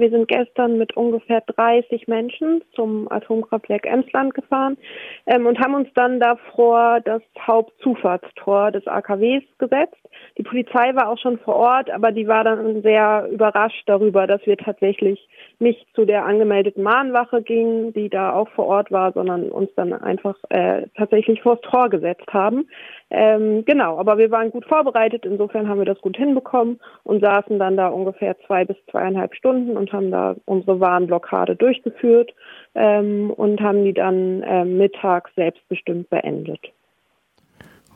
Wir sind gestern mit ungefähr 30 Menschen zum Atomkraftwerk Emsland gefahren ähm, und haben uns dann davor das Hauptzufahrtstor des AKWs gesetzt. Die Polizei war auch schon vor Ort, aber die war dann sehr überrascht darüber, dass wir tatsächlich nicht zu der angemeldeten Mahnwache gingen, die da auch vor Ort war, sondern uns dann einfach äh, tatsächlich vors Tor gesetzt haben. Ähm, genau, aber wir waren gut vorbereitet, insofern haben wir das gut hinbekommen und saßen dann da ungefähr zwei bis zweieinhalb Stunden und haben da unsere Warnblockade durchgeführt ähm, und haben die dann äh, mittags selbstbestimmt beendet.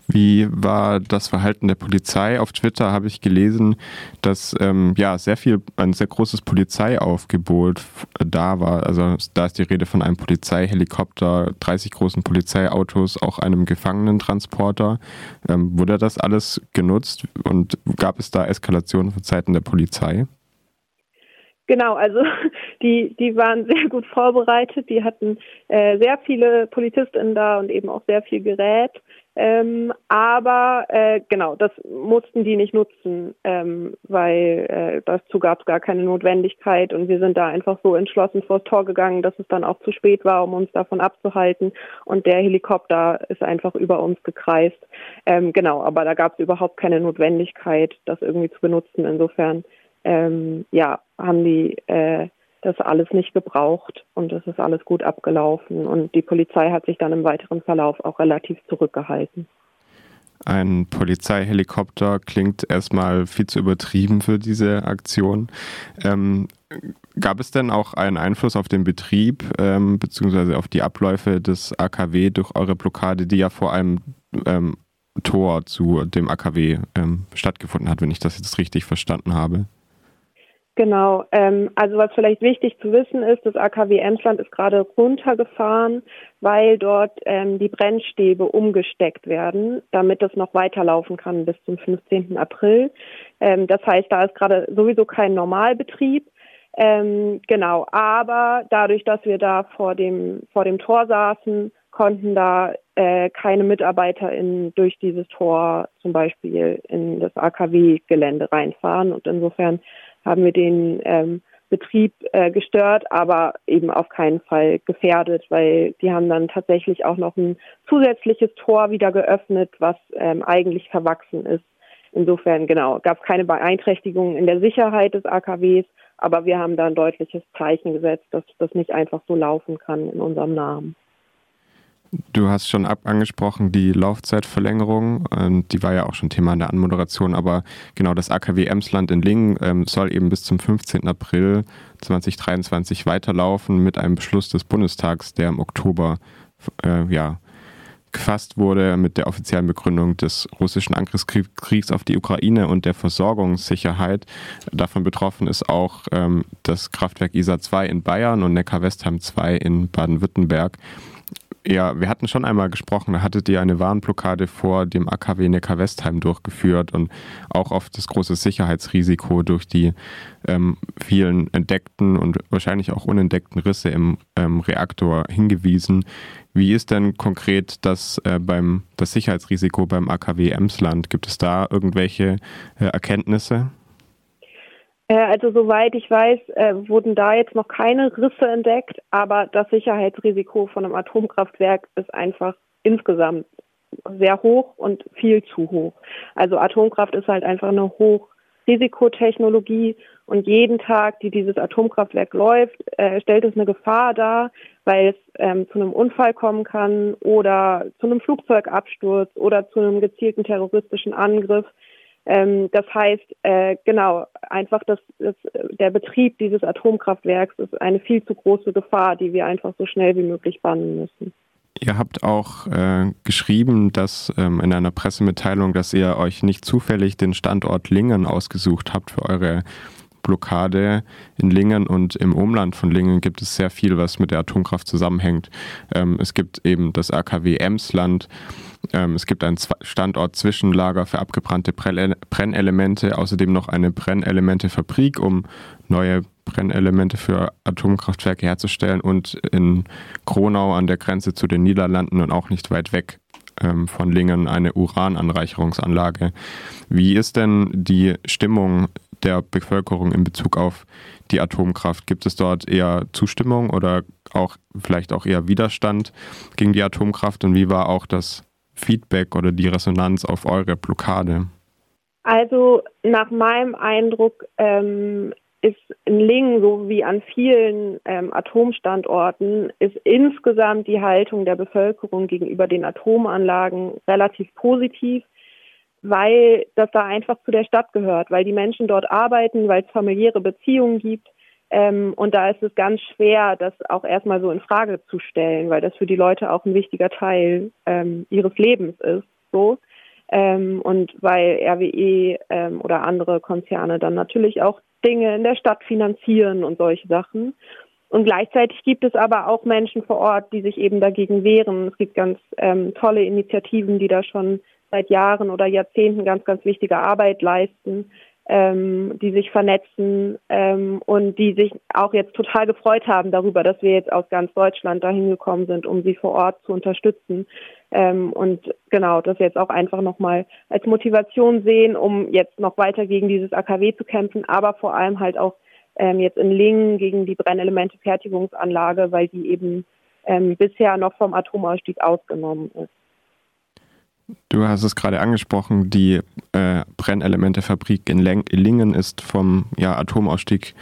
Wie war das Verhalten der Polizei? Auf Twitter habe ich gelesen, dass ähm, ja sehr viel, ein sehr großes Polizeiaufgebot da war. Also da ist die Rede von einem Polizeihelikopter, 30 großen Polizeiautos, auch einem Gefangenentransporter. Ähm, wurde das alles genutzt und gab es da Eskalationen von Seiten der Polizei? Genau, also die, die waren sehr gut vorbereitet. Die hatten äh, sehr viele PolizistInnen da und eben auch sehr viel Gerät. Ähm, aber äh, genau, das mussten die nicht nutzen, ähm, weil äh, dazu gab es gar keine Notwendigkeit und wir sind da einfach so entschlossen vors Tor gegangen, dass es dann auch zu spät war, um uns davon abzuhalten und der Helikopter ist einfach über uns gekreist. Ähm, genau, aber da gab es überhaupt keine Notwendigkeit, das irgendwie zu benutzen. Insofern ähm, ja, haben die äh, das alles nicht gebraucht und es ist alles gut abgelaufen und die Polizei hat sich dann im weiteren Verlauf auch relativ zurückgehalten. Ein Polizeihelikopter klingt erstmal viel zu übertrieben für diese Aktion. Ähm, gab es denn auch einen Einfluss auf den Betrieb ähm, bzw. auf die Abläufe des AKW durch eure Blockade, die ja vor einem ähm, Tor zu dem AKW ähm, stattgefunden hat, wenn ich das jetzt richtig verstanden habe? Genau, ähm, also was vielleicht wichtig zu wissen ist, das AKW Emsland ist gerade runtergefahren, weil dort ähm, die Brennstäbe umgesteckt werden, damit es noch weiterlaufen kann bis zum 15. April. Ähm, das heißt, da ist gerade sowieso kein Normalbetrieb. Ähm, genau, aber dadurch, dass wir da vor dem, vor dem Tor saßen, konnten da äh, keine MitarbeiterInnen durch dieses Tor zum Beispiel in das AKW-Gelände reinfahren. Und insofern haben wir den ähm, Betrieb äh, gestört, aber eben auf keinen Fall gefährdet, weil die haben dann tatsächlich auch noch ein zusätzliches Tor wieder geöffnet, was ähm, eigentlich verwachsen ist. Insofern, genau, gab es keine Beeinträchtigung in der Sicherheit des AKWs, aber wir haben da ein deutliches Zeichen gesetzt, dass das nicht einfach so laufen kann in unserem Namen. Du hast schon ab angesprochen, die Laufzeitverlängerung, ähm, die war ja auch schon Thema in der Anmoderation, aber genau das AKW Emsland in Lingen ähm, soll eben bis zum 15. April 2023 weiterlaufen mit einem Beschluss des Bundestags, der im Oktober äh, ja, gefasst wurde mit der offiziellen Begründung des russischen Angriffskriegs auf die Ukraine und der Versorgungssicherheit. Davon betroffen ist auch ähm, das Kraftwerk ISA 2 in Bayern und Neckar-Westheim 2 in Baden-Württemberg. Ja, wir hatten schon einmal gesprochen, da hattet ihr eine Warnblockade vor dem AKW Neckar-Westheim durchgeführt und auch auf das große Sicherheitsrisiko durch die ähm, vielen entdeckten und wahrscheinlich auch unentdeckten Risse im ähm, Reaktor hingewiesen. Wie ist denn konkret das, äh, beim, das Sicherheitsrisiko beim AKW Emsland? Gibt es da irgendwelche äh, Erkenntnisse? Äh, also soweit ich weiß, äh, wurden da jetzt noch keine Risse entdeckt, aber das Sicherheitsrisiko von einem Atomkraftwerk ist einfach insgesamt sehr hoch und viel zu hoch. Also Atomkraft ist halt einfach eine Hochrisikotechnologie und jeden Tag, die dieses Atomkraftwerk läuft, äh, stellt es eine Gefahr dar, weil es ähm, zu einem Unfall kommen kann oder zu einem Flugzeugabsturz oder zu einem gezielten terroristischen Angriff. Ähm, das heißt, äh, genau, einfach das, das, der Betrieb dieses Atomkraftwerks ist eine viel zu große Gefahr, die wir einfach so schnell wie möglich bannen müssen. Ihr habt auch äh, geschrieben, dass ähm, in einer Pressemitteilung, dass ihr euch nicht zufällig den Standort Lingen ausgesucht habt für eure Blockade. In Lingen und im Umland von Lingen gibt es sehr viel, was mit der Atomkraft zusammenhängt. Ähm, es gibt eben das AKW Emsland, ähm, es gibt einen Standort-Zwischenlager für abgebrannte Brennelemente, außerdem noch eine Brennelementefabrik, um neue Brennelemente für Atomkraftwerke herzustellen und in Kronau an der Grenze zu den Niederlanden und auch nicht weit weg ähm, von Lingen eine Urananreicherungsanlage. Wie ist denn die Stimmung der Bevölkerung in Bezug auf die Atomkraft? Gibt es dort eher Zustimmung oder auch vielleicht auch eher Widerstand gegen die Atomkraft? Und wie war auch das Feedback oder die Resonanz auf eure Blockade? Also nach meinem Eindruck ähm, ist in Lingen, so wie an vielen ähm, Atomstandorten, ist insgesamt die Haltung der Bevölkerung gegenüber den Atomanlagen relativ positiv, weil das da einfach zu der Stadt gehört, weil die Menschen dort arbeiten, weil es familiäre Beziehungen gibt. Ähm, und da ist es ganz schwer, das auch erstmal so in Frage zu stellen, weil das für die Leute auch ein wichtiger Teil ähm, ihres Lebens ist. So. Ähm, und weil RWE ähm, oder andere Konzerne dann natürlich auch Dinge in der Stadt finanzieren und solche Sachen. Und gleichzeitig gibt es aber auch Menschen vor Ort, die sich eben dagegen wehren. Es gibt ganz ähm, tolle Initiativen, die da schon seit Jahren oder Jahrzehnten ganz, ganz wichtige Arbeit leisten, ähm, die sich vernetzen ähm, und die sich auch jetzt total gefreut haben darüber, dass wir jetzt aus ganz Deutschland dahin gekommen sind, um sie vor Ort zu unterstützen. Ähm, und genau, das jetzt auch einfach nochmal als Motivation sehen, um jetzt noch weiter gegen dieses AKW zu kämpfen, aber vor allem halt auch ähm, jetzt in Lingen gegen die Brennelemente-Fertigungsanlage, weil die eben ähm, bisher noch vom Atomausstieg ausgenommen ist. Du hast es gerade angesprochen, die äh, Brennelementefabrik in Lingen ist vom ja, Atomausstieg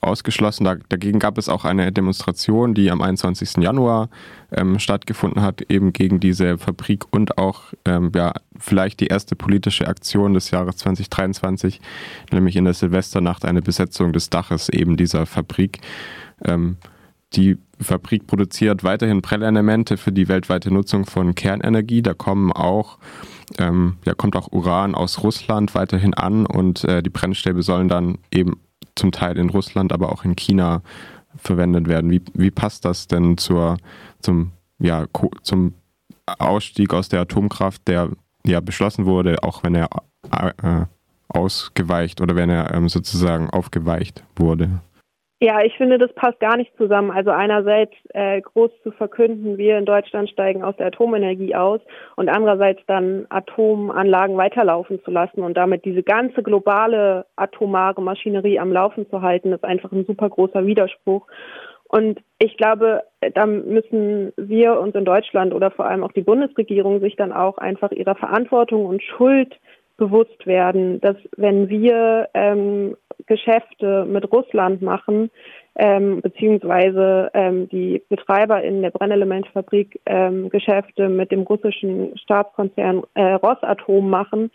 ausgeschlossen. Da, dagegen gab es auch eine Demonstration, die am 21. Januar ähm, stattgefunden hat, eben gegen diese Fabrik und auch ähm, ja, vielleicht die erste politische Aktion des Jahres 2023, nämlich in der Silvesternacht eine Besetzung des Daches eben dieser Fabrik. Ähm, die Fabrik produziert weiterhin Prellelemente für die weltweite Nutzung von Kernenergie. Da kommen auch, ähm, da kommt auch Uran aus Russland weiterhin an und äh, die Brennstäbe sollen dann eben zum Teil in Russland, aber auch in China verwendet werden. Wie, wie passt das denn zur, zum, ja, zum Ausstieg aus der Atomkraft, der ja beschlossen wurde, auch wenn er äh, ausgeweicht oder wenn er ähm, sozusagen aufgeweicht wurde? Ja, ich finde, das passt gar nicht zusammen. Also einerseits äh, groß zu verkünden, wir in Deutschland steigen aus der Atomenergie aus und andererseits dann Atomanlagen weiterlaufen zu lassen und damit diese ganze globale atomare Maschinerie am Laufen zu halten, ist einfach ein super großer Widerspruch. Und ich glaube, da müssen wir uns in Deutschland oder vor allem auch die Bundesregierung sich dann auch einfach ihrer Verantwortung und Schuld bewusst werden, dass wenn wir ähm, Geschäfte mit Russland machen, ähm, beziehungsweise ähm, die Betreiber in der Brennelementfabrik ähm, Geschäfte mit dem russischen Staatskonzern äh, Rosatom machen,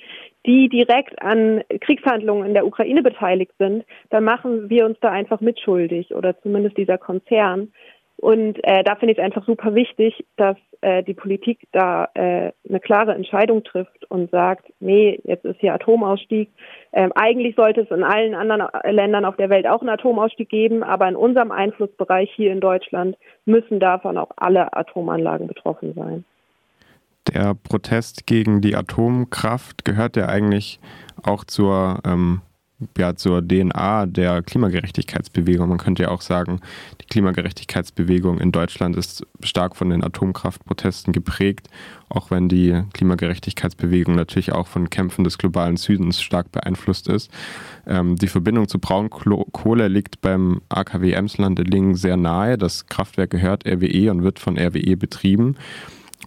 die direkt an Kriegshandlungen in der Ukraine beteiligt sind, dann machen wir uns da einfach mitschuldig oder zumindest dieser Konzern. Und äh, da finde ich es einfach super wichtig, dass äh, die Politik da äh, eine klare Entscheidung trifft und sagt, nee, jetzt ist hier Atomausstieg. Ähm, eigentlich sollte es in allen anderen Ländern auf der Welt auch einen Atomausstieg geben, aber in unserem Einflussbereich hier in Deutschland müssen davon auch alle Atomanlagen betroffen sein. Der Protest gegen die Atomkraft gehört ja eigentlich auch zur ähm, ja, zur DNA der Klimagerechtigkeitsbewegung. Man könnte ja auch sagen, die Klimagerechtigkeitsbewegung in Deutschland ist stark von den Atomkraftprotesten geprägt, auch wenn die Klimagerechtigkeitsbewegung natürlich auch von Kämpfen des globalen Südens stark beeinflusst ist. Ähm, die Verbindung zu Braunkohle liegt beim AKW Emsland in Lingen sehr nahe. Das Kraftwerk gehört RWE und wird von RWE betrieben.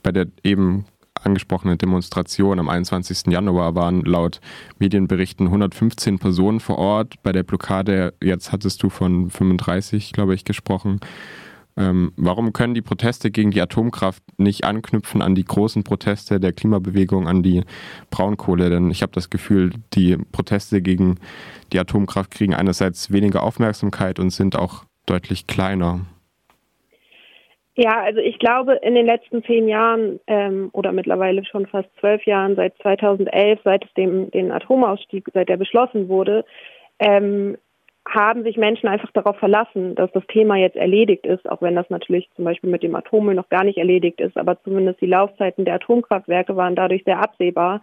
Bei der eben angesprochene Demonstration am 21. Januar waren laut Medienberichten 115 Personen vor Ort. Bei der Blockade, jetzt hattest du von 35, glaube ich, gesprochen. Ähm, warum können die Proteste gegen die Atomkraft nicht anknüpfen an die großen Proteste der Klimabewegung, an die Braunkohle? Denn ich habe das Gefühl, die Proteste gegen die Atomkraft kriegen einerseits weniger Aufmerksamkeit und sind auch deutlich kleiner. Ja, also ich glaube, in den letzten zehn Jahren ähm, oder mittlerweile schon fast zwölf Jahren, seit 2011, seit es dem den Atomausstieg, seit der beschlossen wurde, ähm, haben sich Menschen einfach darauf verlassen, dass das Thema jetzt erledigt ist, auch wenn das natürlich zum Beispiel mit dem Atommüll noch gar nicht erledigt ist, aber zumindest die Laufzeiten der Atomkraftwerke waren dadurch sehr absehbar.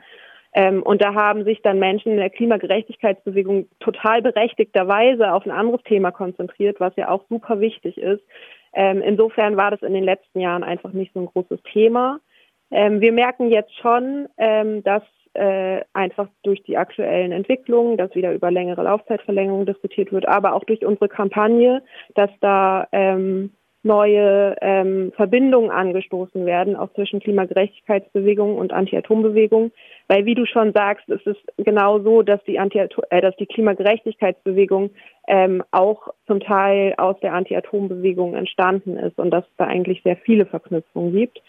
Ähm, und da haben sich dann Menschen in der Klimagerechtigkeitsbewegung total berechtigterweise auf ein anderes Thema konzentriert, was ja auch super wichtig ist, ähm, insofern war das in den letzten Jahren einfach nicht so ein großes Thema. Ähm, wir merken jetzt schon, ähm, dass äh, einfach durch die aktuellen Entwicklungen, dass wieder über längere Laufzeitverlängerungen diskutiert wird, aber auch durch unsere Kampagne, dass da ähm, neue ähm, Verbindungen angestoßen werden, auch zwischen Klimagerechtigkeitsbewegung und Anti-Atom-Bewegung. Weil wie du schon sagst, ist es genau so, dass die, Anti äh, dass die Klimagerechtigkeitsbewegung ähm, auch zum Teil aus der Anti-Atom-Bewegung entstanden ist und dass es da eigentlich sehr viele Verknüpfungen gibt.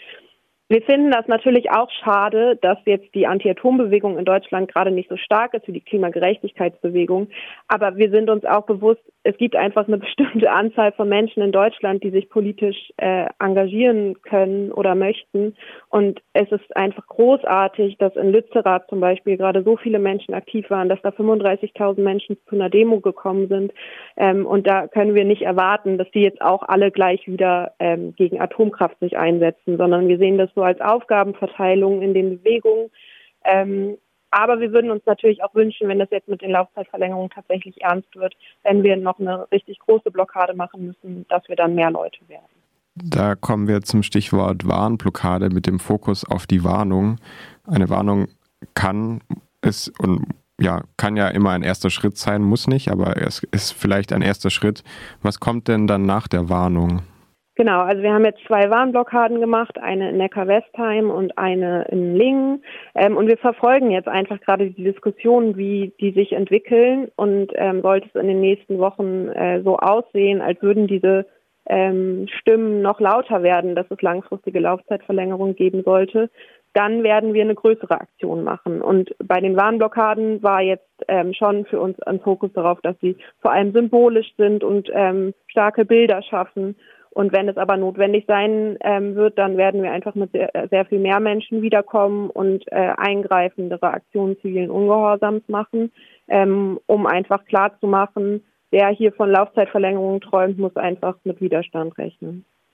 Wir finden das natürlich auch schade, dass jetzt die Anti-Atom-Bewegung in Deutschland gerade nicht so stark ist wie die Klimagerechtigkeitsbewegung. Aber wir sind uns auch bewusst, es gibt einfach eine bestimmte Anzahl von Menschen in Deutschland, die sich politisch äh, engagieren können oder möchten. Und es ist einfach großartig, dass in Lützerath zum Beispiel gerade so viele Menschen aktiv waren, dass da 35.000 Menschen zu einer Demo gekommen sind. Ähm, und da können wir nicht erwarten, dass die jetzt auch alle gleich wieder ähm, gegen Atomkraft sich einsetzen, sondern wir sehen das so als Aufgabenverteilung in den Bewegungen. Ähm, aber wir würden uns natürlich auch wünschen, wenn das jetzt mit den Laufzeitverlängerungen tatsächlich ernst wird, wenn wir noch eine richtig große Blockade machen müssen, dass wir dann mehr Leute werden. Da kommen wir zum Stichwort Warnblockade mit dem Fokus auf die Warnung. Eine Warnung kann es und ja, kann ja immer ein erster Schritt sein, muss nicht, aber es ist vielleicht ein erster Schritt. Was kommt denn dann nach der Warnung? Genau, also wir haben jetzt zwei Warnblockaden gemacht, eine in Neckar-Westheim und eine in Lingen. Ähm, und wir verfolgen jetzt einfach gerade die Diskussionen, wie die sich entwickeln. Und ähm, sollte es in den nächsten Wochen äh, so aussehen, als würden diese ähm, Stimmen noch lauter werden, dass es langfristige Laufzeitverlängerung geben sollte, dann werden wir eine größere Aktion machen. Und bei den Warnblockaden war jetzt ähm, schon für uns ein Fokus darauf, dass sie vor allem symbolisch sind und ähm, starke Bilder schaffen und wenn es aber notwendig sein ähm, wird, dann werden wir einfach mit sehr, sehr viel mehr Menschen wiederkommen und äh, eingreifendere Aktionen zivilen Ungehorsams machen, ähm, um einfach klarzumachen, wer hier von Laufzeitverlängerungen träumt, muss einfach mit Widerstand rechnen.